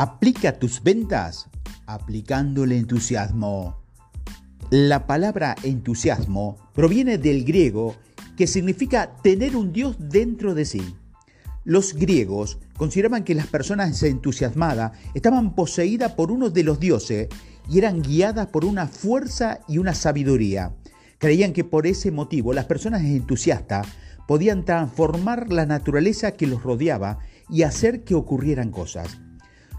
Aplica tus ventas aplicando el entusiasmo. La palabra entusiasmo proviene del griego que significa tener un Dios dentro de sí. Los griegos consideraban que las personas entusiasmadas estaban poseídas por uno de los dioses y eran guiadas por una fuerza y una sabiduría. Creían que por ese motivo las personas entusiastas podían transformar la naturaleza que los rodeaba y hacer que ocurrieran cosas.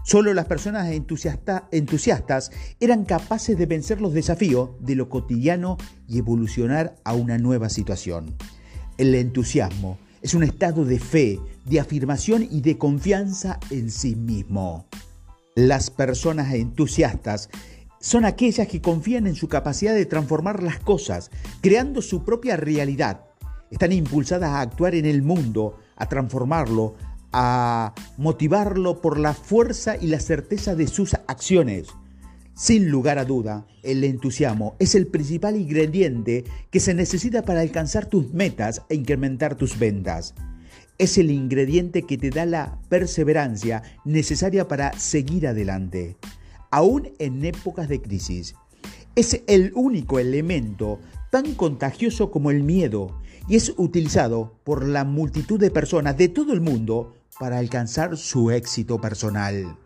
Solo las personas entusiastas eran capaces de vencer los desafíos de lo cotidiano y evolucionar a una nueva situación. El entusiasmo es un estado de fe, de afirmación y de confianza en sí mismo. Las personas entusiastas son aquellas que confían en su capacidad de transformar las cosas, creando su propia realidad. Están impulsadas a actuar en el mundo, a transformarlo, a motivarlo por la fuerza y la certeza de sus acciones. Sin lugar a duda, el entusiasmo es el principal ingrediente que se necesita para alcanzar tus metas e incrementar tus ventas. Es el ingrediente que te da la perseverancia necesaria para seguir adelante, aún en épocas de crisis. Es el único elemento tan contagioso como el miedo y es utilizado por la multitud de personas de todo el mundo para alcanzar su éxito personal.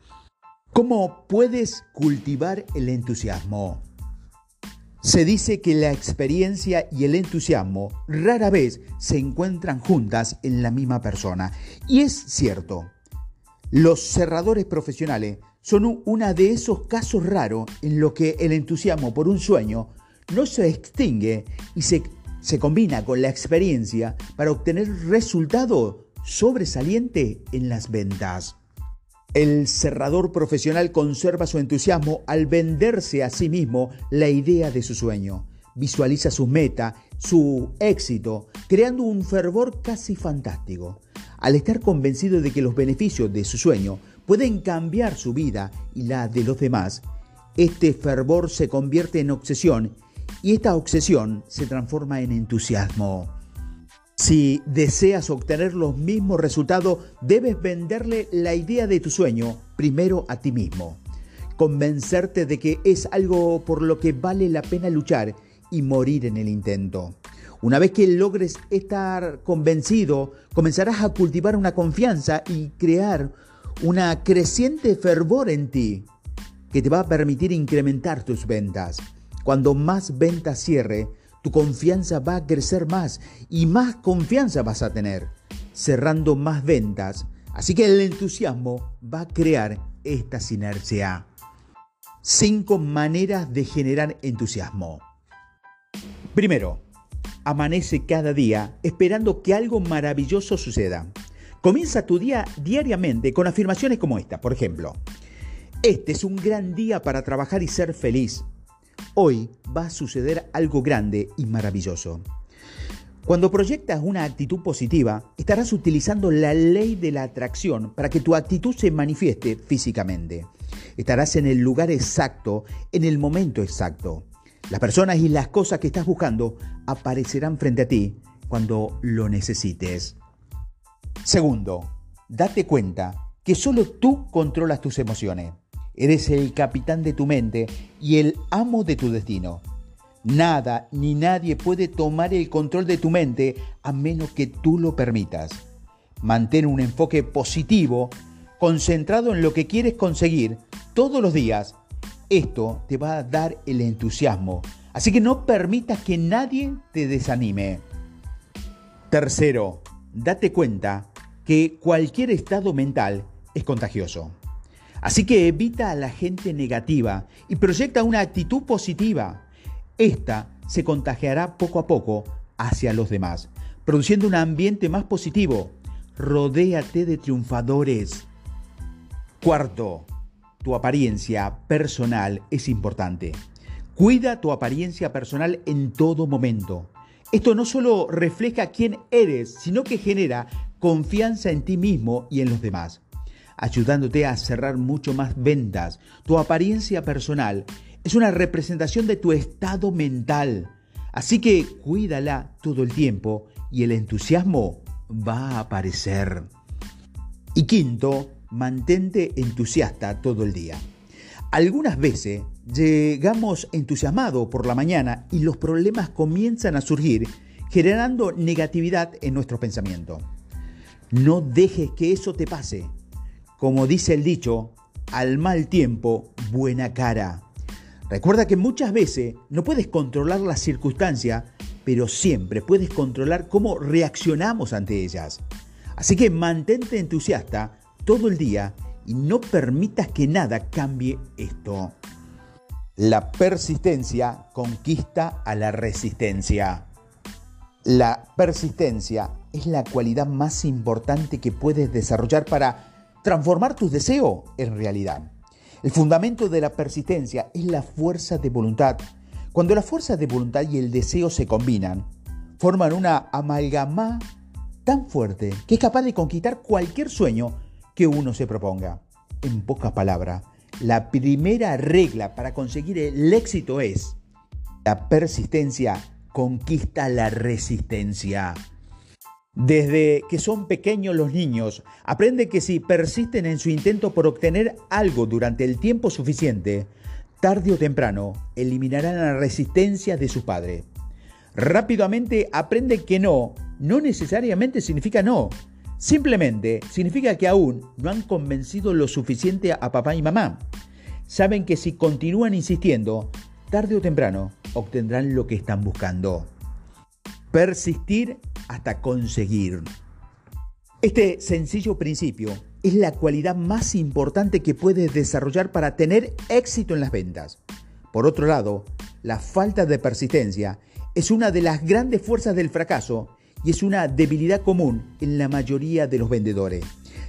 ¿Cómo puedes cultivar el entusiasmo? Se dice que la experiencia y el entusiasmo rara vez se encuentran juntas en la misma persona. Y es cierto. Los cerradores profesionales son uno de esos casos raros en los que el entusiasmo por un sueño no se extingue y se, se combina con la experiencia para obtener resultados sobresaliente en las ventas. El cerrador profesional conserva su entusiasmo al venderse a sí mismo la idea de su sueño. Visualiza su meta, su éxito, creando un fervor casi fantástico. Al estar convencido de que los beneficios de su sueño pueden cambiar su vida y la de los demás, este fervor se convierte en obsesión y esta obsesión se transforma en entusiasmo. Si deseas obtener los mismos resultados, debes venderle la idea de tu sueño primero a ti mismo. Convencerte de que es algo por lo que vale la pena luchar y morir en el intento. Una vez que logres estar convencido, comenzarás a cultivar una confianza y crear una creciente fervor en ti que te va a permitir incrementar tus ventas. Cuando más ventas cierre, tu confianza va a crecer más y más confianza vas a tener, cerrando más ventas. Así que el entusiasmo va a crear esta sinergia. Cinco maneras de generar entusiasmo. Primero, amanece cada día esperando que algo maravilloso suceda. Comienza tu día diariamente con afirmaciones como esta, por ejemplo. Este es un gran día para trabajar y ser feliz. Hoy va a suceder algo grande y maravilloso. Cuando proyectas una actitud positiva, estarás utilizando la ley de la atracción para que tu actitud se manifieste físicamente. Estarás en el lugar exacto, en el momento exacto. Las personas y las cosas que estás buscando aparecerán frente a ti cuando lo necesites. Segundo, date cuenta que solo tú controlas tus emociones. Eres el capitán de tu mente y el amo de tu destino. Nada ni nadie puede tomar el control de tu mente a menos que tú lo permitas. Mantén un enfoque positivo, concentrado en lo que quieres conseguir todos los días. Esto te va a dar el entusiasmo. Así que no permitas que nadie te desanime. Tercero, date cuenta que cualquier estado mental es contagioso. Así que evita a la gente negativa y proyecta una actitud positiva. Esta se contagiará poco a poco hacia los demás, produciendo un ambiente más positivo. Rodéate de triunfadores. Cuarto, tu apariencia personal es importante. Cuida tu apariencia personal en todo momento. Esto no solo refleja quién eres, sino que genera confianza en ti mismo y en los demás ayudándote a cerrar mucho más ventas. Tu apariencia personal es una representación de tu estado mental. Así que cuídala todo el tiempo y el entusiasmo va a aparecer. Y quinto, mantente entusiasta todo el día. Algunas veces llegamos entusiasmados por la mañana y los problemas comienzan a surgir generando negatividad en nuestro pensamiento. No dejes que eso te pase. Como dice el dicho, al mal tiempo, buena cara. Recuerda que muchas veces no puedes controlar las circunstancias, pero siempre puedes controlar cómo reaccionamos ante ellas. Así que mantente entusiasta todo el día y no permitas que nada cambie esto. La persistencia conquista a la resistencia. La persistencia es la cualidad más importante que puedes desarrollar para transformar tus deseos en realidad. El fundamento de la persistencia es la fuerza de voluntad. Cuando la fuerza de voluntad y el deseo se combinan, forman una amalgama tan fuerte que es capaz de conquistar cualquier sueño que uno se proponga. En pocas palabras, la primera regla para conseguir el éxito es la persistencia conquista la resistencia. Desde que son pequeños los niños, aprenden que si persisten en su intento por obtener algo durante el tiempo suficiente, tarde o temprano eliminarán la resistencia de su padre. Rápidamente aprenden que no, no necesariamente significa no, Simplemente significa que aún no han convencido lo suficiente a papá y mamá. Saben que si continúan insistiendo, tarde o temprano obtendrán lo que están buscando. Persistir hasta conseguir. Este sencillo principio es la cualidad más importante que puedes desarrollar para tener éxito en las ventas. Por otro lado, la falta de persistencia es una de las grandes fuerzas del fracaso y es una debilidad común en la mayoría de los vendedores.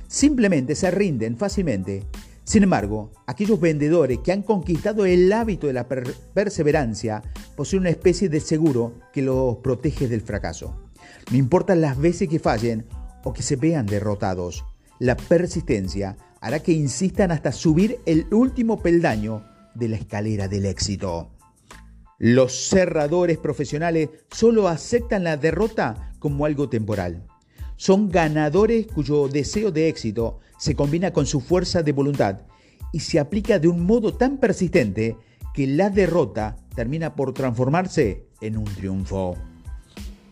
Simplemente se rinden fácilmente. Sin embargo, aquellos vendedores que han conquistado el hábito de la perseverancia poseen una especie de seguro que los protege del fracaso. No importa las veces que fallen o que se vean derrotados, la persistencia hará que insistan hasta subir el último peldaño de la escalera del éxito. Los cerradores profesionales solo aceptan la derrota como algo temporal. Son ganadores cuyo deseo de éxito se combina con su fuerza de voluntad y se aplica de un modo tan persistente que la derrota termina por transformarse en un triunfo.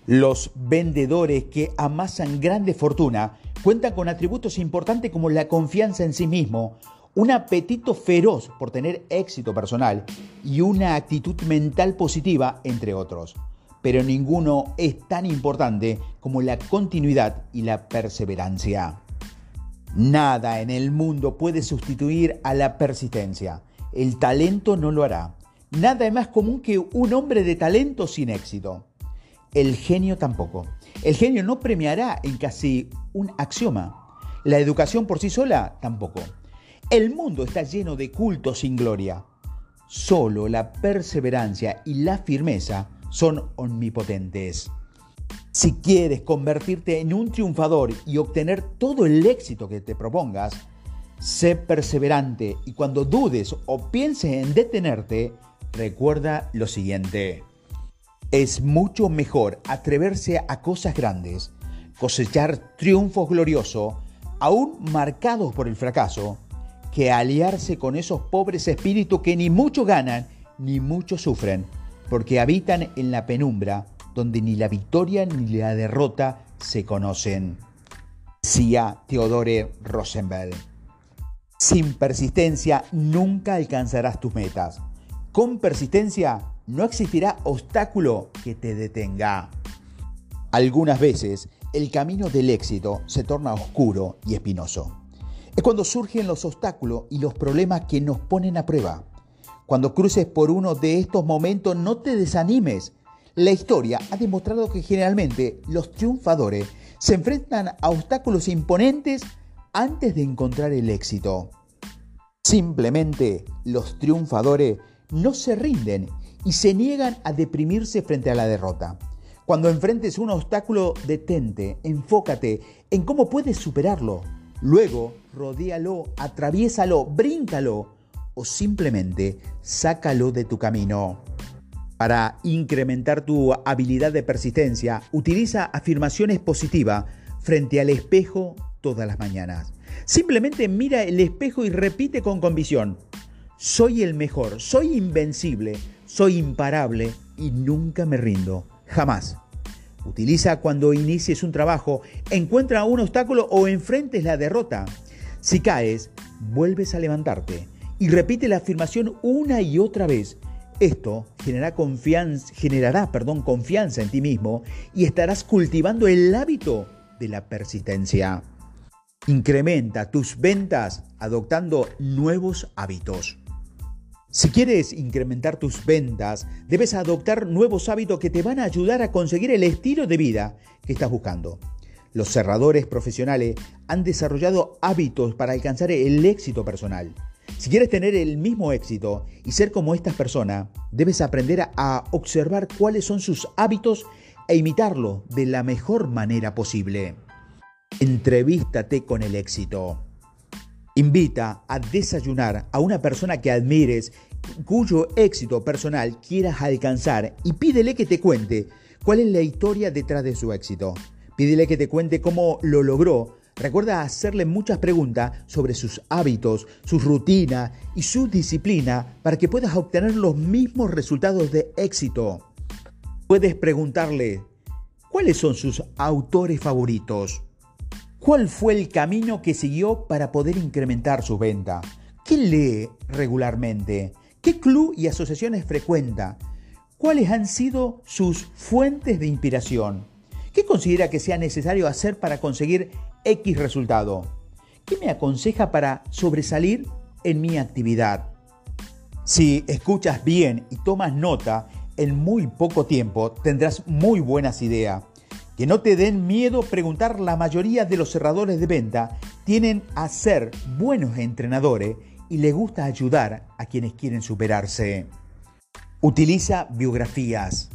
Los vendedores que amasan grande fortuna cuentan con atributos importantes como la confianza en sí mismo, un apetito feroz por tener éxito personal y una actitud mental positiva, entre otros pero ninguno es tan importante como la continuidad y la perseverancia. Nada en el mundo puede sustituir a la persistencia. El talento no lo hará. Nada es más común que un hombre de talento sin éxito. El genio tampoco. El genio no premiará en casi un axioma. La educación por sí sola tampoco. El mundo está lleno de cultos sin gloria. Solo la perseverancia y la firmeza son omnipotentes. Si quieres convertirte en un triunfador y obtener todo el éxito que te propongas, sé perseverante y cuando dudes o pienses en detenerte, recuerda lo siguiente. Es mucho mejor atreverse a cosas grandes, cosechar triunfos gloriosos, aún marcados por el fracaso, que aliarse con esos pobres espíritus que ni mucho ganan ni mucho sufren porque habitan en la penumbra, donde ni la victoria ni la derrota se conocen. Decía Theodore Rosenberg. Sin persistencia nunca alcanzarás tus metas. Con persistencia no existirá obstáculo que te detenga. Algunas veces el camino del éxito se torna oscuro y espinoso. Es cuando surgen los obstáculos y los problemas que nos ponen a prueba. Cuando cruces por uno de estos momentos, no te desanimes. La historia ha demostrado que generalmente los triunfadores se enfrentan a obstáculos imponentes antes de encontrar el éxito. Simplemente los triunfadores no se rinden y se niegan a deprimirse frente a la derrota. Cuando enfrentes un obstáculo, detente, enfócate en cómo puedes superarlo. Luego, rodéalo, atraviésalo, bríncalo o simplemente sácalo de tu camino. Para incrementar tu habilidad de persistencia, utiliza afirmaciones positivas frente al espejo todas las mañanas. Simplemente mira el espejo y repite con convicción, soy el mejor, soy invencible, soy imparable y nunca me rindo, jamás. Utiliza cuando inicies un trabajo, encuentra un obstáculo o enfrentes la derrota. Si caes, vuelves a levantarte y repite la afirmación una y otra vez. Esto generará confianza, en ti mismo y estarás cultivando el hábito de la persistencia. Incrementa tus ventas adoptando nuevos hábitos. Si quieres incrementar tus ventas, debes adoptar nuevos hábitos que te van a ayudar a conseguir el estilo de vida que estás buscando. Los cerradores profesionales han desarrollado hábitos para alcanzar el éxito personal. Si quieres tener el mismo éxito y ser como estas personas, debes aprender a observar cuáles son sus hábitos e imitarlo de la mejor manera posible. Entrevístate con el éxito. Invita a desayunar a una persona que admires, cuyo éxito personal quieras alcanzar y pídele que te cuente cuál es la historia detrás de su éxito. Pídele que te cuente cómo lo logró. Recuerda hacerle muchas preguntas sobre sus hábitos, su rutina y su disciplina para que puedas obtener los mismos resultados de éxito. Puedes preguntarle, ¿cuáles son sus autores favoritos? ¿Cuál fue el camino que siguió para poder incrementar su venta? ¿Qué lee regularmente? ¿Qué club y asociaciones frecuenta? ¿Cuáles han sido sus fuentes de inspiración? ¿Qué considera que sea necesario hacer para conseguir X resultado? ¿Qué me aconseja para sobresalir en mi actividad? Si escuchas bien y tomas nota, en muy poco tiempo tendrás muy buenas ideas que no te den miedo preguntar, la mayoría de los cerradores de venta tienen a ser buenos entrenadores y les gusta ayudar a quienes quieren superarse. Utiliza biografías.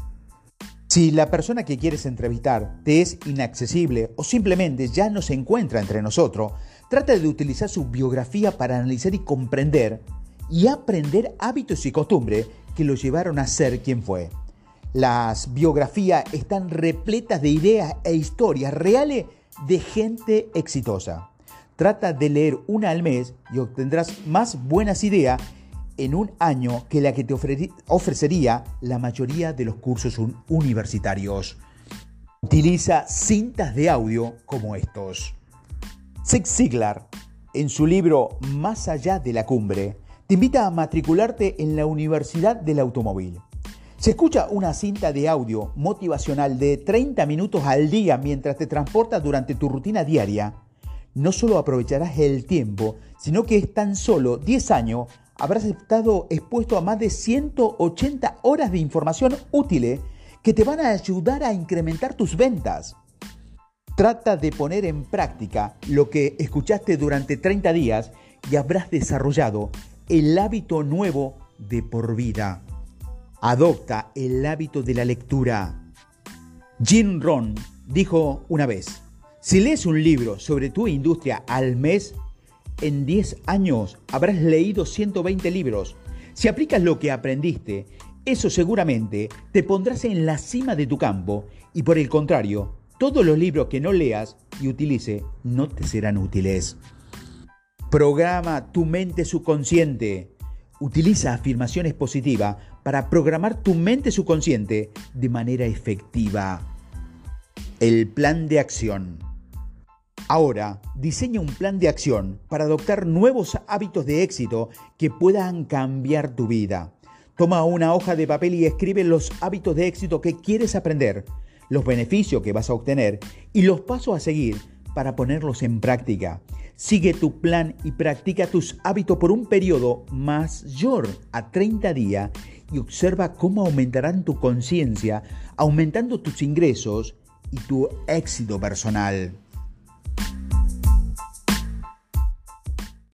Si la persona que quieres entrevistar te es inaccesible o simplemente ya no se encuentra entre nosotros, trata de utilizar su biografía para analizar y comprender y aprender hábitos y costumbres que lo llevaron a ser quien fue. Las biografías están repletas de ideas e historias reales de gente exitosa. Trata de leer una al mes y obtendrás más buenas ideas en un año que la que te ofrecería la mayoría de los cursos universitarios. Utiliza cintas de audio como estos. Zig Ziglar, en su libro Más allá de la cumbre, te invita a matricularte en la Universidad del Automóvil. Se escucha una cinta de audio motivacional de 30 minutos al día mientras te transportas durante tu rutina diaria. No solo aprovecharás el tiempo, sino que es tan solo 10 años habrás estado expuesto a más de 180 horas de información útil que te van a ayudar a incrementar tus ventas. Trata de poner en práctica lo que escuchaste durante 30 días y habrás desarrollado el hábito nuevo de por vida. Adopta el hábito de la lectura. Jim Ron dijo una vez, si lees un libro sobre tu industria al mes, en 10 años habrás leído 120 libros. Si aplicas lo que aprendiste, eso seguramente te pondrás en la cima de tu campo y por el contrario, todos los libros que no leas y utilice no te serán útiles. Programa tu mente subconsciente. Utiliza afirmaciones positivas para programar tu mente subconsciente de manera efectiva. El plan de acción. Ahora, diseña un plan de acción para adoptar nuevos hábitos de éxito que puedan cambiar tu vida. Toma una hoja de papel y escribe los hábitos de éxito que quieres aprender, los beneficios que vas a obtener y los pasos a seguir para ponerlos en práctica. Sigue tu plan y practica tus hábitos por un periodo mayor a 30 días y observa cómo aumentarán tu conciencia, aumentando tus ingresos y tu éxito personal.